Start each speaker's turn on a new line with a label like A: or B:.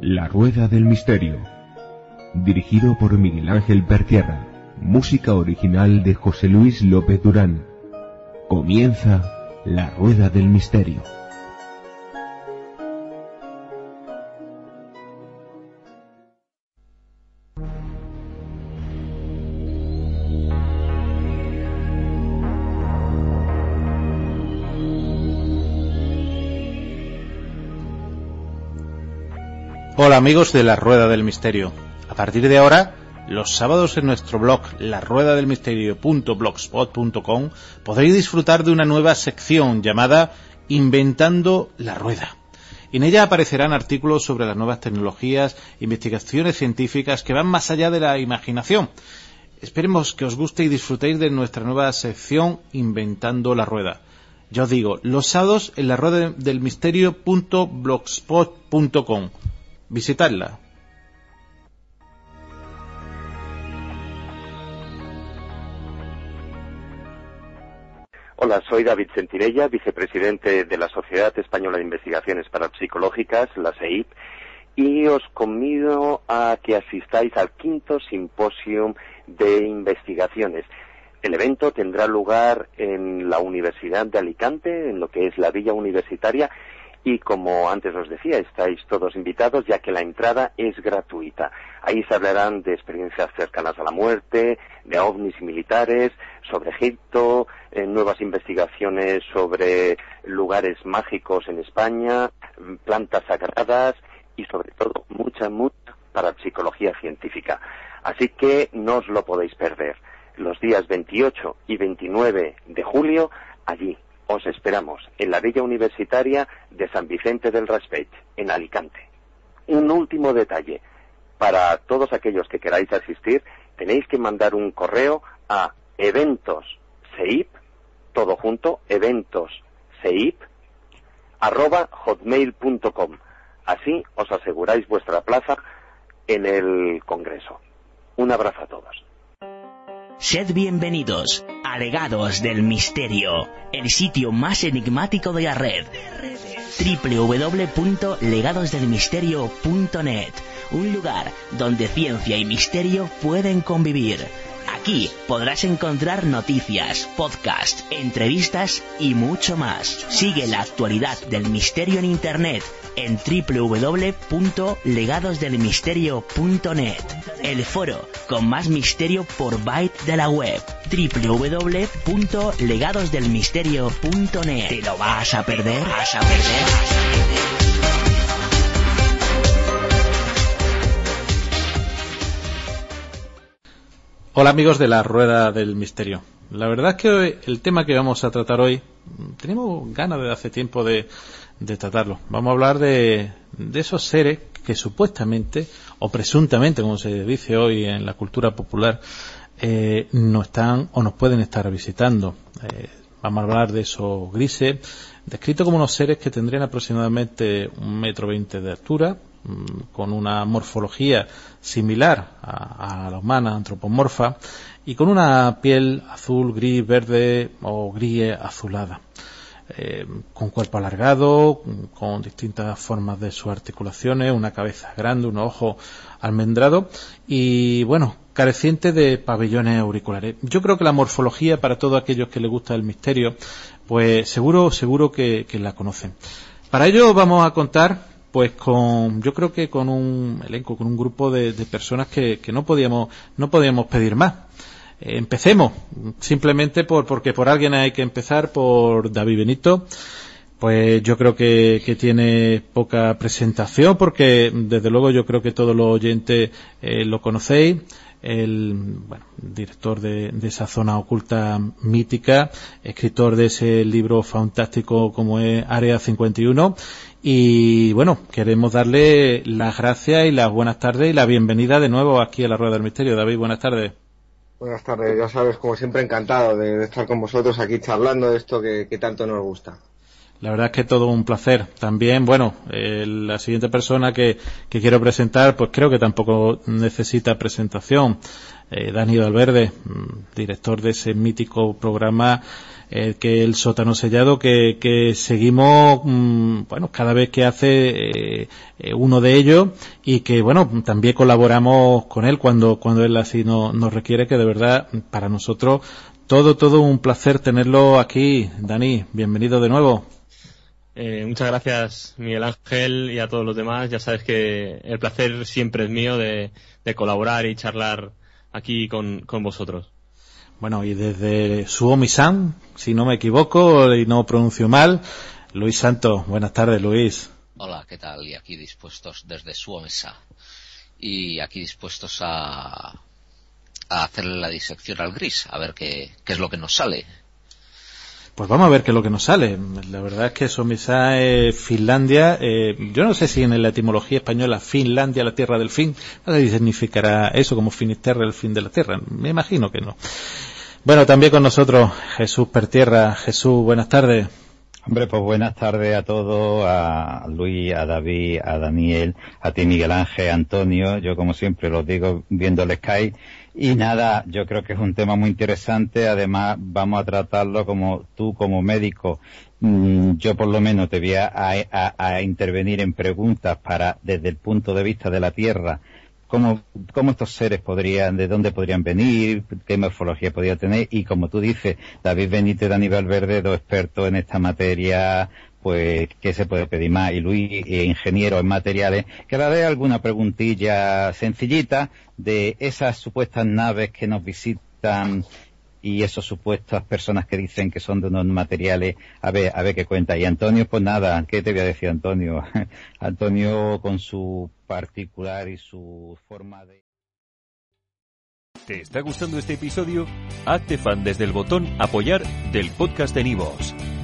A: La Rueda del Misterio. Dirigido por Miguel Ángel Pertierra. Música original de José Luis López Durán. Comienza La Rueda del Misterio.
B: Hola amigos de la Rueda del Misterio. A partir de ahora, los sábados en nuestro blog laruedadelmisterio.blogspot.com podréis disfrutar de una nueva sección llamada Inventando la Rueda. En ella aparecerán artículos sobre las nuevas tecnologías, investigaciones científicas que van más allá de la imaginación. Esperemos que os guste y disfrutéis de nuestra nueva sección Inventando la Rueda. Ya os digo, los sábados en la rueda del misterio.blogspot.com visitarla.
C: Hola, soy David Sentinella, vicepresidente de la Sociedad Española de Investigaciones Parapsicológicas, la SEIP, y os convido a que asistáis al quinto simposio de investigaciones. El evento tendrá lugar en la Universidad de Alicante, en lo que es la Villa Universitaria, y como antes os decía, estáis todos invitados ya que la entrada es gratuita. Ahí se hablarán de experiencias cercanas a la muerte, de ovnis y militares, sobre Egipto, eh, nuevas investigaciones sobre lugares mágicos en España, plantas sagradas y sobre todo mucha, mucha psicología científica. Así que no os lo podéis perder. Los días 28 y 29 de julio, allí, os esperamos en la Villa Universitaria de San Vicente del Raspeig, en Alicante. Un último detalle. Para todos aquellos que queráis asistir, tenéis que mandar un correo a eventosseip, todo junto, eventosseip, arroba hotmail.com. Así os aseguráis vuestra plaza en el Congreso. Un abrazo a todos.
D: Sed bienvenidos a Legados del Misterio, el sitio más enigmático de la red. www.legadosdelmisterio.net, un lugar donde ciencia y misterio pueden convivir. Aquí podrás encontrar noticias, podcasts, entrevistas y mucho más. Sigue la actualidad del misterio en Internet en www.legadosdelmisterio.net, el foro con más misterio por byte de la web www.legadosdelmisterio.net. ¿Te lo vas a perder? ¿Vas a perder?
B: Hola amigos de la Rueda del Misterio. La verdad es que hoy, el tema que vamos a tratar hoy, tenemos ganas de hace tiempo de, de tratarlo. Vamos a hablar de, de, esos seres que supuestamente, o presuntamente, como se dice hoy en la cultura popular, eh, nos están o nos pueden estar visitando. Eh, vamos a hablar de esos grises, descritos como unos seres que tendrían aproximadamente un metro veinte de altura, mm, con una morfología similar a, a la humana antropomorfa y con una piel azul, gris, verde o gris azulada. Eh, con cuerpo alargado, con distintas formas de sus articulaciones, una cabeza grande, un ojo almendrado y, bueno, careciente de pabellones auriculares. Yo creo que la morfología, para todos aquellos que les gusta el misterio, pues seguro, seguro que, la conocen. Para ello vamos a contar pues con yo creo que con un elenco con un grupo de, de personas que, que, no podíamos no podíamos pedir más empecemos simplemente por porque por alguien hay que empezar por David Benito pues yo creo que, que tiene poca presentación porque desde luego yo creo que todos los oyentes eh, lo conocéis el bueno, director de, de, esa zona oculta mítica, escritor de ese libro fantástico como es Área 51 y bueno, queremos darle las gracias y las buenas tardes y la bienvenida de nuevo aquí a la Rueda del Misterio. David, buenas tardes.
E: Buenas tardes, ya sabes, como siempre, encantado de, estar con vosotros aquí charlando de esto que, tanto nos gusta.
B: La verdad es que todo un placer. También, bueno, eh, la siguiente persona que, que, quiero presentar, pues creo que tampoco necesita presentación. Eh, Dani Valverde, mm, director de ese mítico programa eh, que el sótano sellado, que, que seguimos, mm, bueno, cada vez que hace eh, eh, uno de ellos y que, bueno, también colaboramos con él cuando, cuando él así no, nos requiere, que de verdad, para nosotros, todo, todo un placer tenerlo aquí. Dani, bienvenido de nuevo.
F: Eh, muchas gracias, Miguel Ángel, y a todos los demás. Ya sabes que el placer siempre es mío de, colaborar y charlar aquí con, vosotros.
B: Bueno, y desde Suomi-san, si no me equivoco y no pronuncio mal, Luis Santos. Buenas tardes, Luis.
G: Hola, ¿qué tal? Y aquí dispuestos desde Suomesa. Y aquí dispuestos a, a hacerle la disección al gris, a ver qué, qué es lo que nos sale.
B: Pues vamos a ver qué es lo que nos sale. La verdad es que Somisa es Finlandia. Eh, yo no sé si en la etimología española Finlandia, la tierra del fin, significará eso como Finisterre, el fin de la tierra. Me imagino que no. Bueno, también con nosotros Jesús Pertierra. Jesús, buenas tardes.
H: Hombre, pues buenas tardes a todos, a Luis, a David, a Daniel, a ti Miguel Ángel, Antonio. Yo como siempre los digo viendo el Sky y nada, yo creo que es un tema muy interesante. Además, vamos a tratarlo como tú, como médico. Mm, yo por lo menos te voy a, intervenir en preguntas para, desde el punto de vista de la Tierra, cómo, cómo estos seres podrían, de dónde podrían venir, qué morfología podría tener. Y como tú dices, David Benítez y Aníbal Verde, dos expertos en esta materia, pues qué se puede pedir más y Luis eh, ingeniero en materiales que dé alguna preguntilla sencillita de esas supuestas naves que nos visitan y esas supuestas personas que dicen que son de unos materiales a ver a ver qué cuenta y Antonio pues nada qué te voy a decir Antonio Antonio con su particular y su forma de
I: ¿Te está gustando este episodio? Hazte fan desde el botón apoyar del podcast de Nivos.